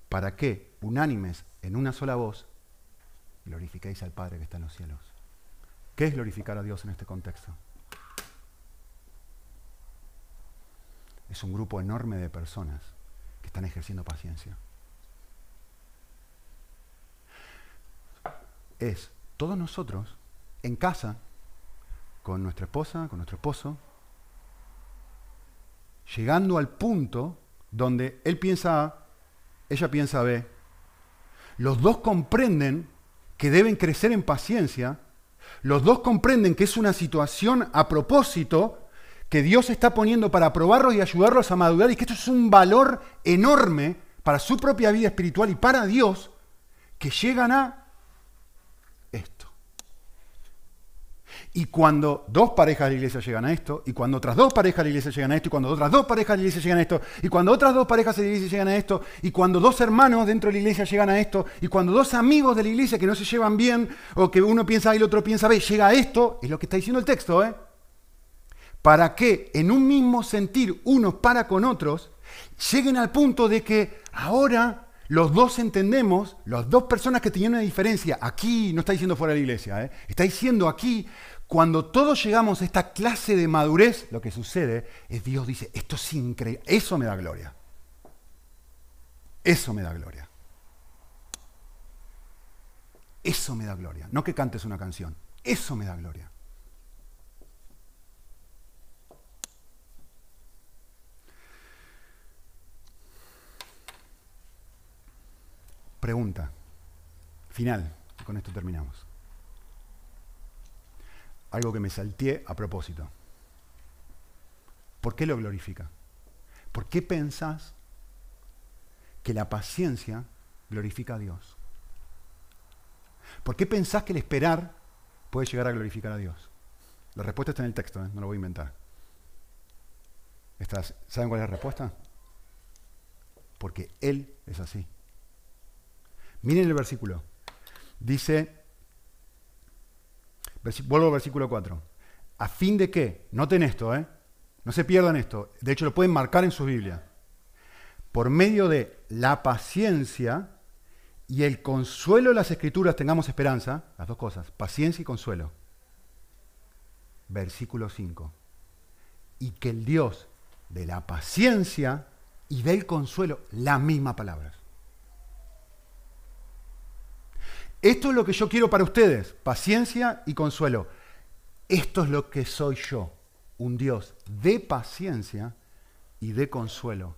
¿Para qué, unánimes en una sola voz, glorificáis al Padre que está en los cielos? ¿Qué es glorificar a Dios en este contexto? Es un grupo enorme de personas que están ejerciendo paciencia. es todos nosotros en casa, con nuestra esposa, con nuestro esposo, llegando al punto donde él piensa A, ella piensa B, los dos comprenden que deben crecer en paciencia, los dos comprenden que es una situación a propósito que Dios está poniendo para probarlos y ayudarlos a madurar y que esto es un valor enorme para su propia vida espiritual y para Dios, que llegan a Y cuando dos parejas de la iglesia llegan a esto, y cuando otras dos parejas de la iglesia llegan a esto, y cuando otras dos parejas de la iglesia llegan a esto, y cuando otras dos parejas de la iglesia llegan a esto, y cuando dos hermanos dentro de la iglesia llegan a esto, y cuando dos amigos de la iglesia que no se llevan bien, o que uno piensa A y el otro piensa B, llega a esto, es lo que está diciendo el texto, ¿eh? Para que en un mismo sentir unos para con otros, lleguen al punto de que ahora los dos entendemos, las dos personas que tenían una diferencia, aquí no está diciendo fuera de la iglesia, ¿eh? está diciendo aquí, cuando todos llegamos a esta clase de madurez, lo que sucede es Dios dice, esto es increíble, eso me da gloria. Eso me da gloria. Eso me da gloria. No que cantes una canción, eso me da gloria. Pregunta. Final. Con esto terminamos algo que me salteé a propósito. ¿Por qué lo glorifica? ¿Por qué pensás que la paciencia glorifica a Dios? ¿Por qué pensás que el esperar puede llegar a glorificar a Dios? La respuesta está en el texto, ¿eh? no lo voy a inventar. ¿Saben cuál es la respuesta? Porque Él es así. Miren el versículo. Dice, Vuelvo al versículo 4. A fin de que, noten esto, ¿eh? no se pierdan esto, de hecho lo pueden marcar en su Biblia, por medio de la paciencia y el consuelo de las escrituras tengamos esperanza, las dos cosas, paciencia y consuelo. Versículo 5. Y que el Dios de la paciencia y del consuelo, las mismas palabras. Esto es lo que yo quiero para ustedes, paciencia y consuelo. Esto es lo que soy yo, un Dios de paciencia y de consuelo.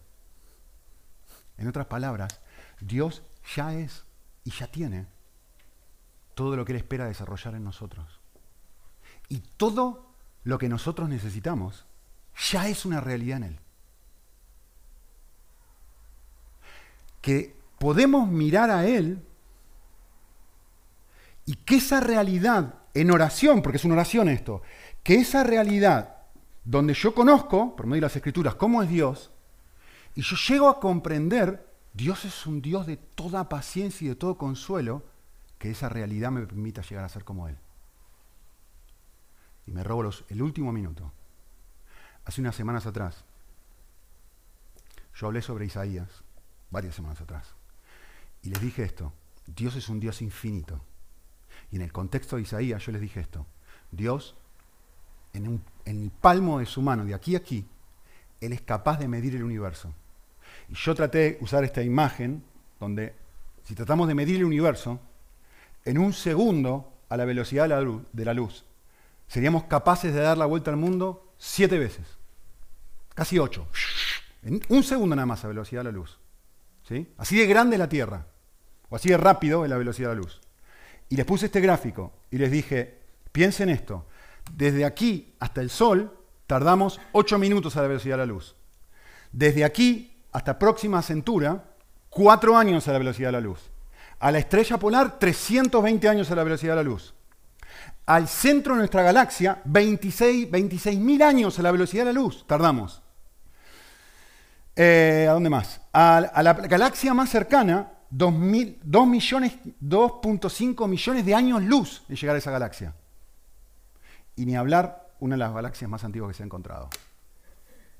En otras palabras, Dios ya es y ya tiene todo lo que Él espera desarrollar en nosotros. Y todo lo que nosotros necesitamos ya es una realidad en Él. Que podemos mirar a Él y que esa realidad en oración, porque es una oración esto, que esa realidad donde yo conozco, por medio de las escrituras, cómo es Dios, y yo llego a comprender, Dios es un Dios de toda paciencia y de todo consuelo, que esa realidad me permita llegar a ser como Él. Y me robo los, el último minuto. Hace unas semanas atrás, yo hablé sobre Isaías, varias semanas atrás, y les dije esto, Dios es un Dios infinito. Y en el contexto de Isaías yo les dije esto, Dios en, el palmo de su mano, de aquí a aquí, Él es capaz de medir el universo. Y yo traté de usar esta imagen donde, si tratamos de medir el universo, en un segundo, a la velocidad de la luz, de la luz seríamos capaces de dar la vuelta al mundo siete veces. Casi ocho. En un segundo nada más a velocidad de la luz. ¿Sí? Así de grande es la Tierra. O así de rápido es la velocidad de la luz. Y les puse este gráfico y les dije, piensen esto desde aquí hasta el Sol tardamos 8 minutos a la velocidad de la luz. Desde aquí hasta próxima centura, 4 años a la velocidad de la luz. A la estrella polar, 320 años a la velocidad de la luz. Al centro de nuestra galaxia, 26 mil años a la velocidad de la luz tardamos. Eh, ¿A dónde más? A, la galaxia más cercana, 2.5 millones de años luz de llegar a esa galaxia. Y ni hablar, una de las galaxias más antiguas que se ha encontrado.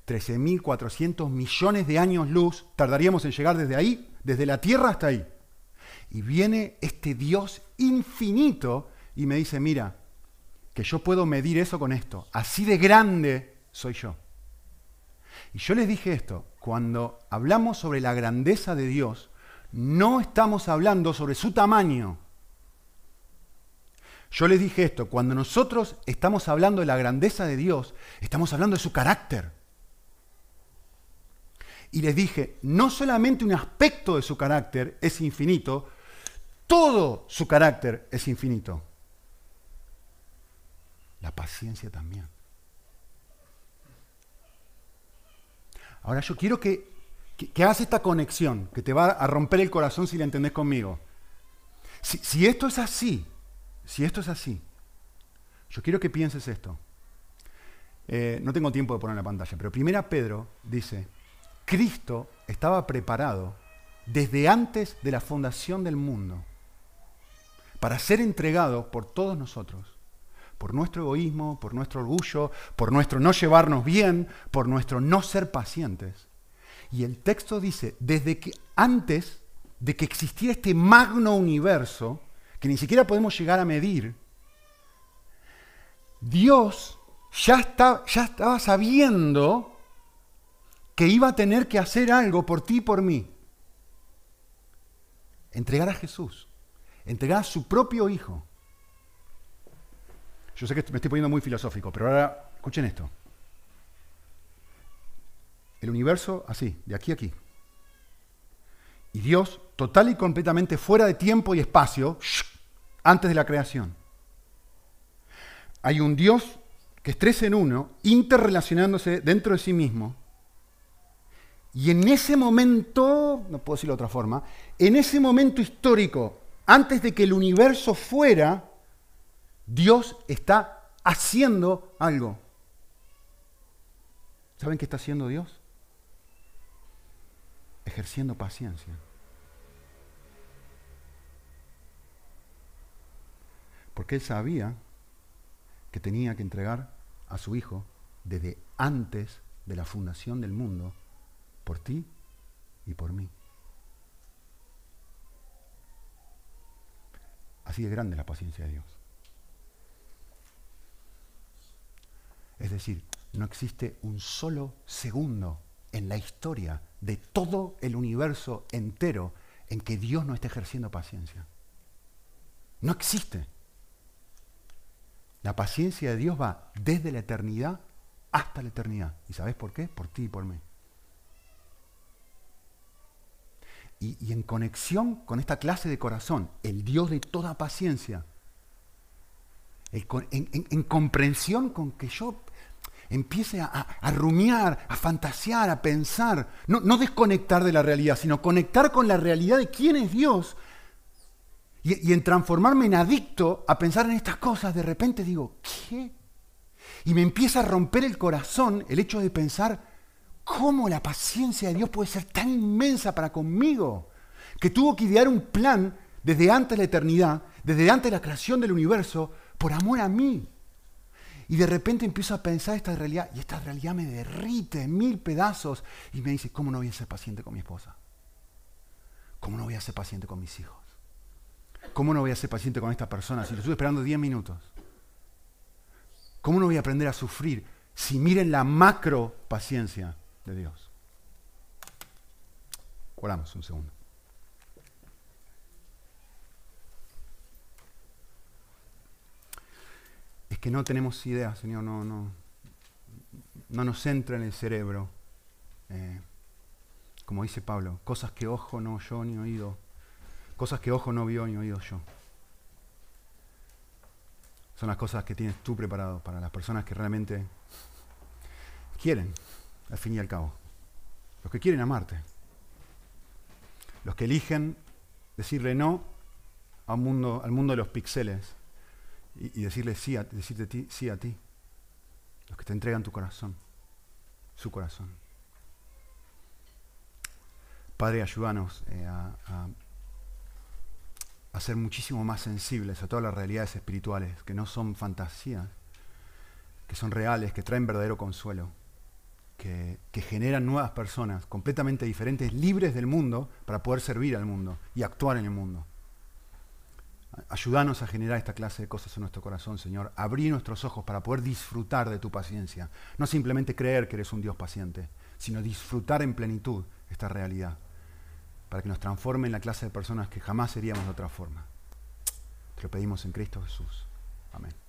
13.400 millones de años luz tardaríamos en llegar desde ahí, desde la Tierra hasta ahí. Y viene este Dios infinito y me dice, mira, que yo puedo medir eso con esto. Así de grande soy yo. Y yo les dije esto, cuando hablamos sobre la grandeza de Dios, no estamos hablando sobre su tamaño, yo les dije esto, cuando nosotros estamos hablando de la grandeza de Dios, estamos hablando de su carácter. Y les dije, no solamente un aspecto de su carácter es infinito, todo su carácter es infinito. La paciencia también. Ahora yo quiero que, que, hagas esta conexión, que te va a romper el corazón si la entendés conmigo. Si, si esto es así, si esto es así, yo quiero que pienses esto. Eh, no tengo tiempo de poner en la pantalla, pero primera Pedro dice, Cristo estaba preparado desde antes de la fundación del mundo para ser entregado por todos nosotros, por nuestro egoísmo, por nuestro orgullo, por nuestro no llevarnos bien, por nuestro no ser pacientes. Y el texto dice, desde que antes de que existiera este magno universo, que ni siquiera podemos llegar a medir, Dios ya, está, ya estaba sabiendo que iba a tener que hacer algo por ti y por mí. Entregar a Jesús, entregar a su propio Hijo. Yo sé que me estoy poniendo muy filosófico, pero ahora escuchen esto. El universo así, de aquí a aquí. Y Dios, total y completamente fuera de tiempo y espacio, antes de la creación. Hay un Dios que es tres en uno, interrelacionándose dentro de sí mismo. Y en ese momento, no puedo decirlo de otra forma, en ese momento histórico, antes de que el universo fuera, Dios está haciendo algo. ¿Saben qué está haciendo Dios? Ejerciendo paciencia. Porque él sabía que tenía que entregar a su hijo desde antes de la fundación del mundo por ti y por mí. Así de grande la paciencia de Dios. Es decir, no existe un solo segundo en la historia de todo el universo entero en que Dios no esté ejerciendo paciencia. No existe. La paciencia de Dios va desde la eternidad hasta la eternidad. ¿Y sabes por qué? Por ti y por mí. Y, y, en conexión con esta clase de corazón, el Dios de toda paciencia, en, comprensión con que yo empiece a, rumiar, a fantasear, a pensar, no, desconectar de la realidad, sino conectar con la realidad de quién es Dios y, y en transformarme en adicto a pensar en estas cosas, de repente digo, ¿qué? Y me empieza a romper el corazón el hecho de pensar cómo la paciencia de Dios puede ser tan inmensa para conmigo, que tuvo que idear un plan desde antes de la eternidad, desde antes de la creación del universo, por amor a mí. Y de repente empiezo a pensar esta realidad y esta realidad me derrite en mil pedazos y me dice, ¿cómo no voy a ser paciente con mi esposa? ¿Cómo no voy a ser paciente con mis hijos? ¿Cómo no voy a ser paciente con esta persona si lo estuve esperando 10 minutos? ¿Cómo no voy a aprender a sufrir si miren la macro paciencia de Dios? Oramos un segundo. Es que no tenemos idea, Señor, no, no, no nos entra en el cerebro. Eh, como dice Pablo, cosas que ojo no oyó ni oído, cosas que ojo no vio ni oído yo. Son las cosas que tienes tú preparado para las personas que realmente quieren, al fin y al cabo. Los que quieren amarte. Los que eligen decirle no a mundo, al mundo de los pixeles y, decirle sí a, decirte ti, sí a ti. Los que te entregan tu corazón, su corazón. Padre, ayúdanos eh, a, a, ser muchísimo más sensibles a todas las realidades espirituales, que no son fantasías, que son reales, que traen verdadero consuelo, que, que generan nuevas personas completamente diferentes, libres del mundo, para poder servir al mundo y actuar en el mundo. Ayúdanos a generar esta clase de cosas en nuestro corazón, Señor. Abrí nuestros ojos para poder disfrutar de tu paciencia. No simplemente creer que eres un Dios paciente, sino disfrutar en plenitud esta realidad. Para que nos transforme en la clase de personas que jamás seríamos de otra forma. Te lo pedimos en Cristo Jesús. Amén.